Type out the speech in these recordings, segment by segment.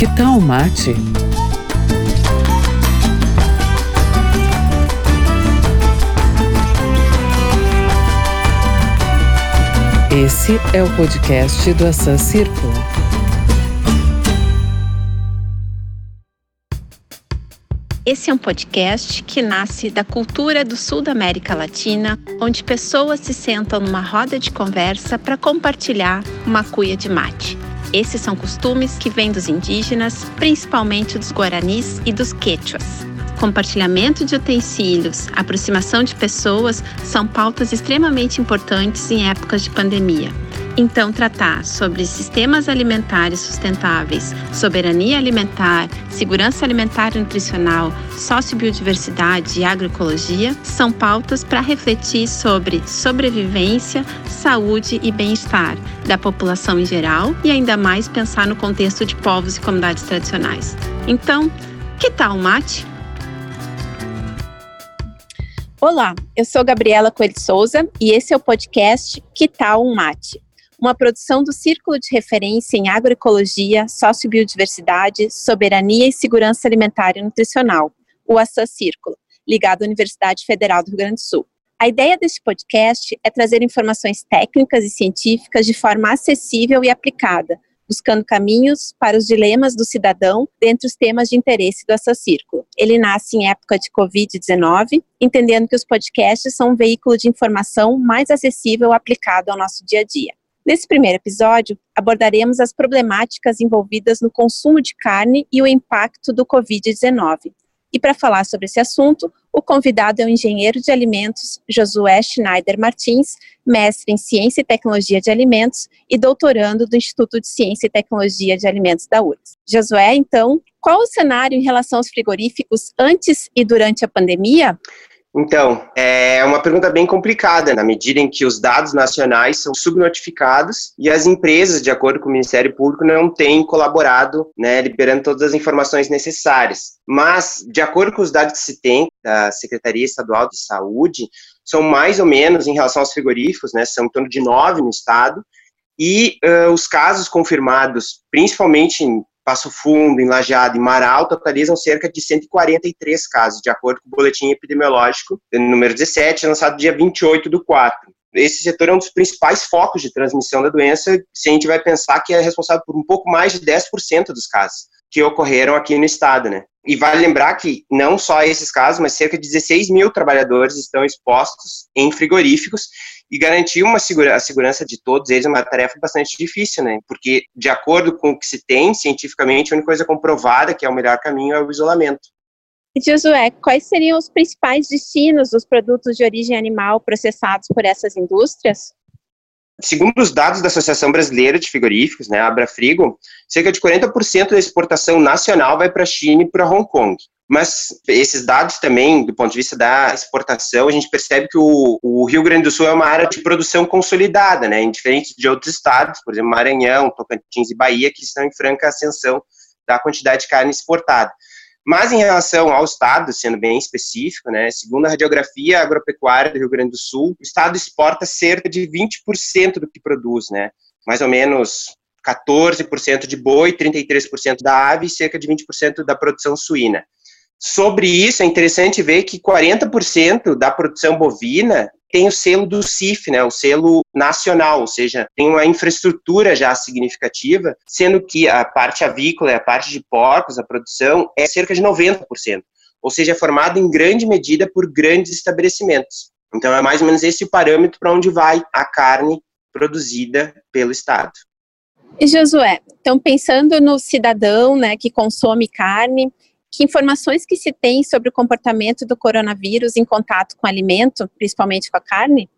Que tal mate? Esse é o podcast do Assan Círculo. Esse é um podcast que nasce da cultura do sul da América Latina, onde pessoas se sentam numa roda de conversa para compartilhar uma cuia de mate. Esses são costumes que vêm dos indígenas, principalmente dos guaranis e dos quechuas. Compartilhamento de utensílios, aproximação de pessoas são pautas extremamente importantes em épocas de pandemia. Então, tratar sobre sistemas alimentares sustentáveis, soberania alimentar, segurança alimentar e nutricional, sociobiodiversidade e agroecologia são pautas para refletir sobre sobrevivência, saúde e bem-estar da população em geral e ainda mais pensar no contexto de povos e comunidades tradicionais. Então, que tal mate? Olá, eu sou Gabriela Coelho Souza e esse é o podcast Que tal um mate? Uma produção do Círculo de Referência em Agroecologia, Sociobiodiversidade, Soberania e Segurança Alimentar e Nutricional, o ASSA Círculo, ligado à Universidade Federal do Rio Grande do Sul. A ideia deste podcast é trazer informações técnicas e científicas de forma acessível e aplicada, buscando caminhos para os dilemas do cidadão dentre os temas de interesse do Assa Círculo. Ele nasce em época de Covid-19, entendendo que os podcasts são um veículo de informação mais acessível aplicado ao nosso dia a dia. Nesse primeiro episódio, abordaremos as problemáticas envolvidas no consumo de carne e o impacto do Covid-19. E para falar sobre esse assunto, o convidado é o engenheiro de alimentos Josué Schneider Martins, mestre em Ciência e Tecnologia de Alimentos e doutorando do Instituto de Ciência e Tecnologia de Alimentos da URGS. Josué, então, qual o cenário em relação aos frigoríficos antes e durante a pandemia? Então, é uma pergunta bem complicada, na medida em que os dados nacionais são subnotificados e as empresas, de acordo com o Ministério Público, não têm colaborado, né, liberando todas as informações necessárias. Mas, de acordo com os dados que se tem da Secretaria Estadual de Saúde, são mais ou menos, em relação aos frigoríficos, né, são em torno de nove no estado, e uh, os casos confirmados, principalmente Passo Fundo, em Lajeado e Marau totalizam cerca de 143 casos, de acordo com o boletim epidemiológico número 17, lançado dia 28 do 4. Esse setor é um dos principais focos de transmissão da doença, se a gente vai pensar que é responsável por um pouco mais de 10% dos casos que ocorreram aqui no estado, né? E vale lembrar que não só esses casos, mas cerca de 16 mil trabalhadores estão expostos em frigoríficos e garantir uma segura, a segurança de todos eles é uma tarefa bastante difícil, né? Porque, de acordo com o que se tem cientificamente, a única coisa comprovada que é o melhor caminho é o isolamento. E Josué, quais seriam os principais destinos dos produtos de origem animal processados por essas indústrias? Segundo os dados da Associação Brasileira de Frigoríficos, né, a Abrafrigo, cerca de 40% da exportação nacional vai para a China e para Hong Kong. Mas esses dados também, do ponto de vista da exportação, a gente percebe que o, o Rio Grande do Sul é uma área de produção consolidada, né, diferente de outros estados, por exemplo, Maranhão, Tocantins e Bahia, que estão em franca ascensão da quantidade de carne exportada. Mas em relação ao Estado, sendo bem específico, né, segundo a radiografia agropecuária do Rio Grande do Sul, o Estado exporta cerca de 20% do que produz, né, mais ou menos 14% de boi, 33% da ave e cerca de 20% da produção suína. Sobre isso, é interessante ver que 40% da produção bovina tem o selo do CIF, né, o selo nacional, ou seja, tem uma infraestrutura já significativa, sendo que a parte avícola e a parte de porcos, a produção, é cerca de 90%, ou seja, é formada em grande medida por grandes estabelecimentos. Então, é mais ou menos esse o parâmetro para onde vai a carne produzida pelo Estado. E Josué, então pensando no cidadão, né, que consome carne, que informações que se tem sobre o comportamento do coronavírus em contato com alimento, principalmente com a carne?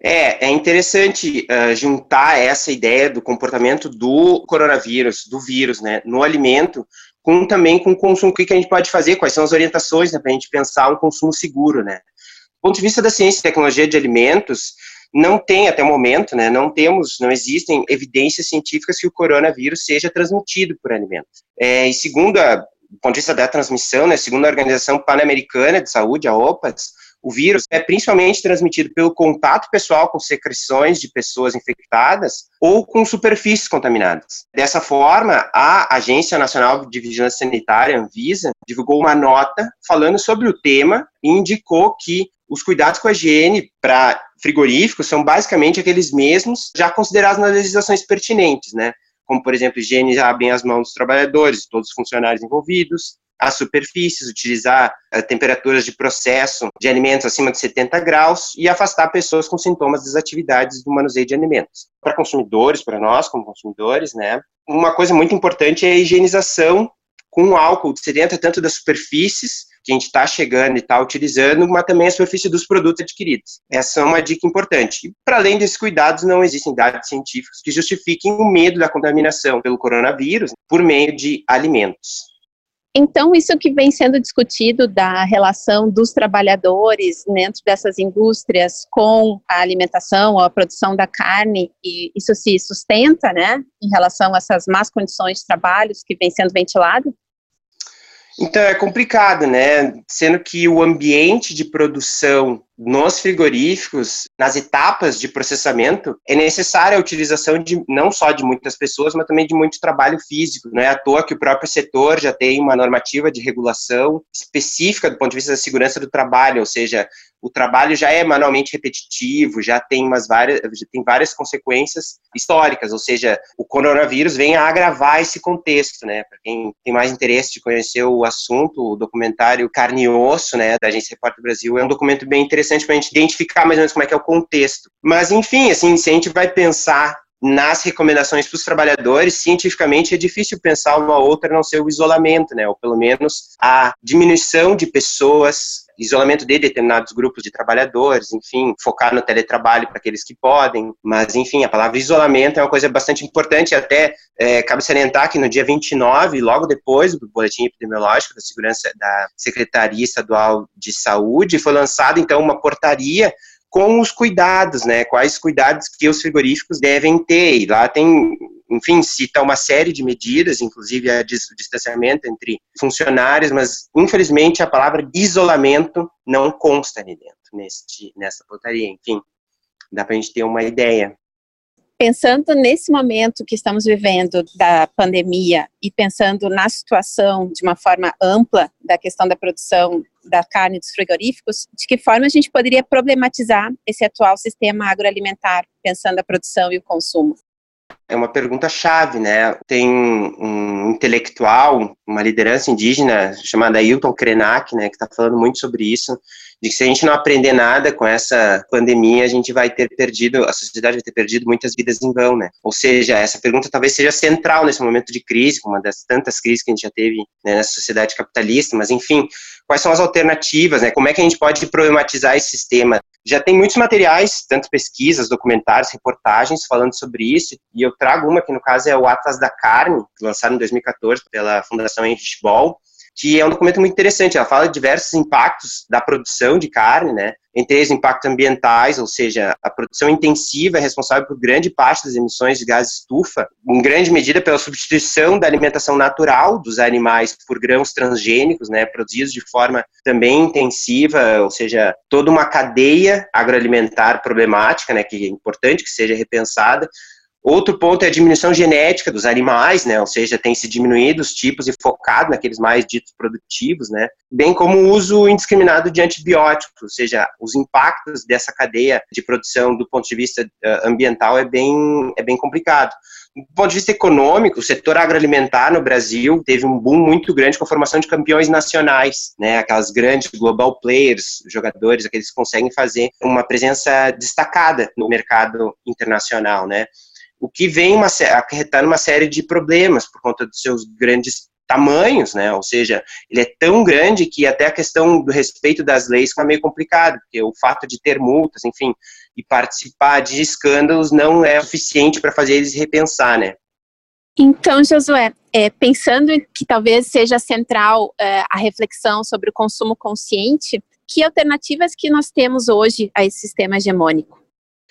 É, é interessante uh, juntar essa ideia do comportamento do coronavírus, do vírus, né, no alimento, com também com o consumo, o que, que a gente pode fazer, quais são as orientações né, para a gente pensar um consumo seguro, né. Do ponto de vista da ciência e tecnologia de alimentos, não tem até o momento, né, não temos, não existem evidências científicas que o coronavírus seja transmitido por alimentos. É, e segundo a do ponto de vista da transmissão, né, segundo a Organização Pan-Americana de Saúde, a OPAS, O vírus é principalmente transmitido pelo contato pessoal com secreções de pessoas infectadas ou com superfícies contaminadas. Dessa forma, a Agência Nacional de Vigilância Sanitária, Anvisa, divulgou uma nota falando sobre o tema e indicou que os cuidados com a higiene para frigoríficos são basicamente aqueles mesmos já considerados nas legislações pertinentes, né? Como, por exemplo, higienizar bem as mãos dos trabalhadores, todos os funcionários envolvidos, as superfícies, utilizar uh, temperaturas de processo de alimentos acima de 70 graus e afastar pessoas com sintomas das atividades do manuseio de alimentos. Para consumidores, para nós como consumidores, né, uma coisa muito importante é a higienização com álcool de 70 tanto das superfícies que a gente está chegando e está utilizando, mas também a superfície dos produtos adquiridos. Essa é uma dica importante. Para além desses cuidados, não existem dados científicos que justifiquem o medo da contaminação pelo coronavírus por meio de alimentos. Então, isso que vem sendo discutido da relação dos trabalhadores dentro dessas indústrias com a alimentação a produção da carne, e isso se sustenta, né, em relação a essas más condições de trabalho que vem sendo ventilado? Então é complicado, né? Sendo que o ambiente de produção nos frigoríficos, nas etapas de processamento, é necessária a utilização de não só de muitas pessoas, mas também de muito trabalho físico. Não é à toa que o próprio setor já tem uma normativa de regulação específica do ponto de vista da segurança do trabalho, ou seja, o trabalho já é manualmente repetitivo, já tem umas várias, já tem várias consequências históricas, ou seja, o coronavírus vem a agravar esse contexto, né? Para quem tem mais interesse de conhecer o assunto, o documentário Carne e Osso, né, da Agência Repórter Brasil, é um documento bem interessante para a gente identificar mais ou menos como é que é o contexto. Mas, enfim, assim, se a gente vai pensar nas recomendações para os trabalhadores, cientificamente é difícil pensar uma outra não ser o isolamento, né? Ou pelo menos a diminuição de pessoas, isolamento de determinados grupos de trabalhadores, enfim, focar no teletrabalho para aqueles que podem. Mas, enfim, a palavra isolamento é uma coisa bastante importante. Até é, cabe salientar que no dia 29, logo depois do boletim epidemiológico da segurança da Secretaria Estadual de Saúde, foi lançada então uma portaria com os cuidados, né? Quais cuidados que os frigoríficos devem ter. E lá tem, enfim, cita uma série de medidas, inclusive a distanciamento entre funcionários, mas infelizmente a palavra isolamento não consta ali dentro, neste, nessa portaria. Enfim, dá para a gente ter uma ideia. Pensando nesse momento que estamos vivendo da pandemia e pensando na situação de uma forma ampla da questão da produção da carne dos frigoríficos, de que forma a gente poderia problematizar esse atual sistema agroalimentar, pensando a produção e o consumo? É uma pergunta chave, né? Tem um intelectual, uma liderança indígena chamada Hilton Krenak, né, que está falando muito sobre isso, de que se a gente não aprender nada com essa pandemia, a gente vai ter perdido, a sociedade vai ter perdido muitas vidas em vão, né? Ou seja, essa pergunta talvez seja central nesse momento de crise, uma das tantas crises que a gente já teve né, nessa sociedade capitalista, mas enfim, quais são as alternativas, né? Como é que a gente pode problematizar esse sistema? Já tem muitos materiais, tanto pesquisas, documentários, reportagens falando sobre isso, e eu trago uma que no caso é o Atlas da Carne, lançado em 2014 pela Fundação Heinrich Boll, que é um documento muito interessante. Ela fala de diversos impactos da produção de carne, né? Entre eles, impactos ambientais, ou seja, a produção intensiva é responsável por grande parte das emissões de gases estufa, em grande medida pela substituição da alimentação natural dos animais por grãos transgênicos, né? Produzidos de forma também intensiva, ou seja, toda uma cadeia agroalimentar problemática, né? Que é importante que seja repensada Outro ponto é a diminuição genética dos animais, né? Ou seja, tem se diminuído os tipos e focado naqueles mais ditos produtivos, né? Bem como o uso indiscriminado de antibióticos, ou seja, os impactos dessa cadeia de produção do ponto de vista uh, ambiental é bem, é bem complicado. Do ponto de vista econômico, o setor agroalimentar no Brasil teve um boom muito grande com a formação de campeões nacionais, né? Aquelas grandes global players, jogadores, aqueles que conseguem fazer uma presença destacada no mercado internacional, né? O que vem uma, acarretando uma série de problemas por conta dos seus grandes tamanhos, né? Ou seja, ele é tão grande que até a questão do respeito das leis fica meio complicado, porque o fato de ter multas, enfim, e participar de escândalos não é suficiente para fazer eles repensar, né? Então, Josué, é, pensando que talvez seja central é, a reflexão sobre o consumo consciente, que alternativas que nós temos hoje a esse sistema hegemônico?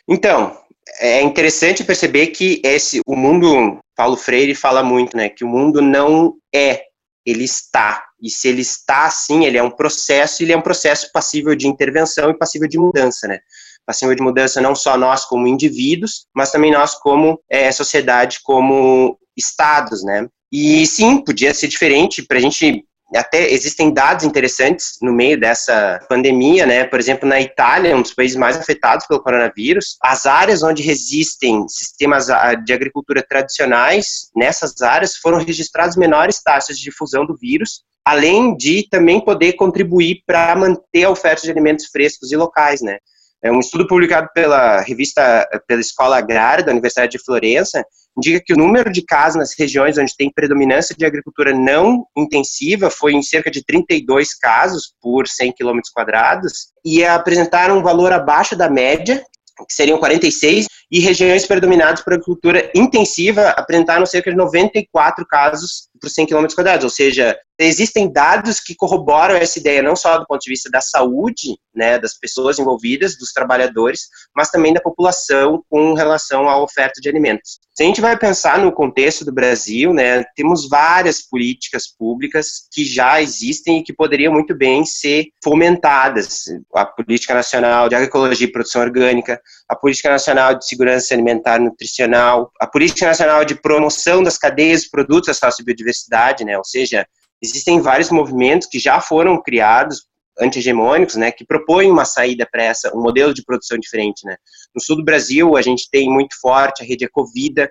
Então, é interessante perceber que esse o mundo Paulo Freire fala muito, né, que o mundo não é ele está. E se ele está assim, ele é um processo, ele é um processo passível de intervenção e passível de mudança, né? Passível de mudança não só nós como indivíduos, mas também nós como é, sociedade, como estados, né? E sim, podia ser diferente para a gente até existem dados interessantes no meio dessa pandemia, né? Por exemplo, na Itália, um dos países mais afetados pelo coronavírus, as áreas onde resistem sistemas de agricultura tradicionais, nessas áreas foram registradas menores taxas de difusão do vírus, além de também poder contribuir para manter a oferta de alimentos frescos e locais, né? É um estudo publicado pela revista, pela Escola Agrária da Universidade de Florença, indica que o número de casos nas regiões onde tem predominância de agricultura não intensiva foi em cerca de 32 casos por 100 km quadrados e apresentaram um valor abaixo da média, que seriam 46, e regiões predominadas por agricultura intensiva apresentaram cerca de 94 casos por 100 km quadrados, ou seja, existem dados que corroboram essa ideia não só do ponto de vista da saúde, né, das pessoas envolvidas, dos trabalhadores, mas também da população com relação à oferta de alimentos. Se a gente vai pensar no contexto do Brasil, né, temos várias políticas públicas que já existem e que poderiam muito bem ser fomentadas. A Política Nacional de Agroecologia e Produção Orgânica, a Política Nacional de Segurança Alimentar e Nutricional, a Política Nacional de Promoção das Cadeias de Produtos da Sociobiodiversidade, né, ou seja, existem vários movimentos que já foram criados anti-hegemônicos, né, que propõem uma saída para essa, um modelo de produção diferente, né. No sul do Brasil, a gente tem muito forte a rede Ecovida,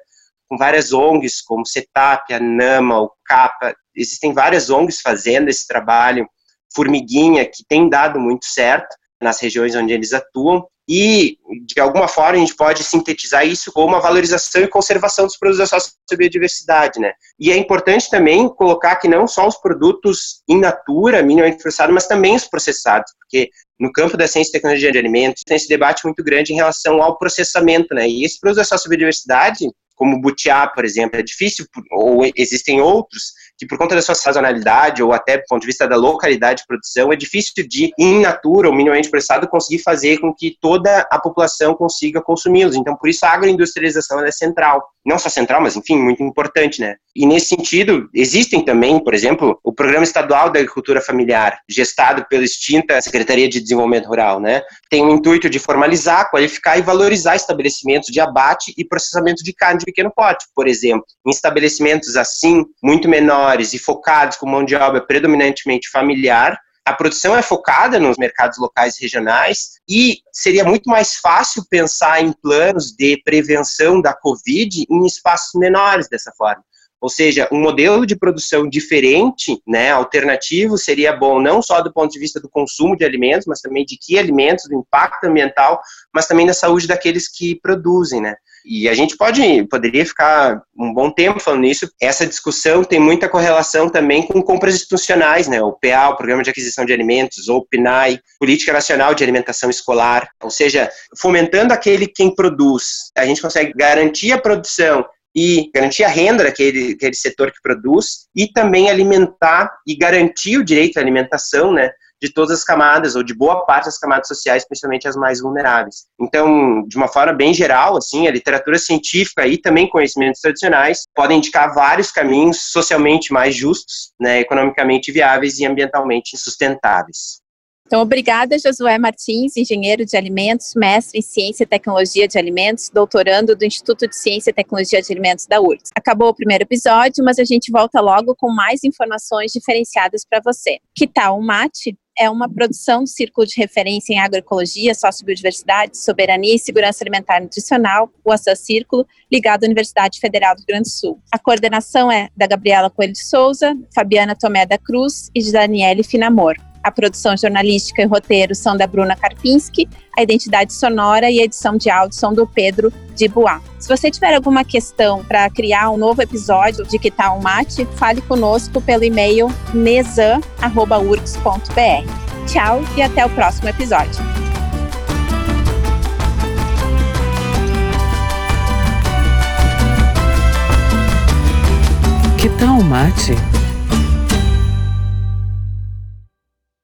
com várias ONGs, como CETAP, a NAMA, o CAPA, existem várias ONGs fazendo esse trabalho, Formiguinha, que tem dado muito certo nas regiões onde eles atuam, e, de alguma forma, a gente pode sintetizar isso como uma valorização e conservação dos produtos da biodiversidade, né? E é importante também colocar que não só os produtos in natura, minimamente processados, mas também os processados, porque no campo da ciência e tecnologia de alimentos tem esse debate muito grande em relação ao processamento, né? E esses produtos da biodiversidade, como o butiá, por exemplo, é difícil, ou existem outros, que por conta da sua sazonalidade ou até do ponto de vista da localidade de produção, é difícil de, in natura ou minimamente processado, conseguir fazer com que toda a população consiga consumi-los. Então, por isso a agroindustrialização é central. Não só central, mas, enfim, muito importante, né? E nesse sentido, existem também, por exemplo, o Programa Estadual da Agricultura Familiar, gestado pela extinta Secretaria de Desenvolvimento Rural, né? Tem o intuito de formalizar, qualificar e valorizar estabelecimentos de abate e processamento de carne pequeno porte, por exemplo. Em estabelecimentos assim, muito menores, menores e focados com mão de obra predominantemente familiar, a produção é focada nos mercados locais e regionais e seria muito mais fácil pensar em planos de prevenção da Covid em espaços menores dessa forma. Ou seja, um modelo de produção diferente, né, alternativo, seria bom não só do ponto de vista do consumo de alimentos, mas também de que alimentos, do impacto ambiental, mas também da saúde daqueles que produzem, né. E a gente pode, poderia ficar um bom tempo falando nisso. Essa discussão tem muita correlação também com compras institucionais, né? O PA, o Programa de Aquisição de Alimentos, ou PNAE, Política Nacional de Alimentação Escolar. Ou seja, fomentando aquele quem produz, a gente consegue garantir a produção e garantir a renda daquele, daquele setor que produz e também alimentar e garantir o direito à alimentação, né? de todas as camadas, ou de boa parte das camadas sociais, principalmente as mais vulneráveis. Então, de uma forma bem geral, assim, a literatura científica e também conhecimentos tradicionais podem indicar vários caminhos socialmente mais justos, né, economicamente viáveis e ambientalmente sustentáveis. Então, obrigada, Josué Martins, engenheiro de alimentos, mestre em Ciência e Tecnologia de Alimentos, doutorando do Instituto de Ciência e Tecnologia de Alimentos da URGS. Acabou o primeiro episódio, mas a gente volta logo com mais informações diferenciadas para você. Que tal um mate? é uma produção do Círculo de Referência em Agroecologia, Sociobiodiversidade, Soberania e Segurança Alimentar e Nutricional, o ASSA Círculo, ligado à Universidade Federal do Rio Grande do Sul. A coordenação é da Gabriela Coelho de Souza, Fabiana Tomé da Cruz e de Daniele Finamor. A produção jornalística e roteiro são da Bruna Karpinski, a identidade sonora e a edição de áudio são do Pedro de Bois. Se você tiver alguma questão para criar um novo episódio de Que Tal Mate, fale conosco pelo e-mail nesan.urgs.br. Tchau e até o próximo episódio. Que tal mate?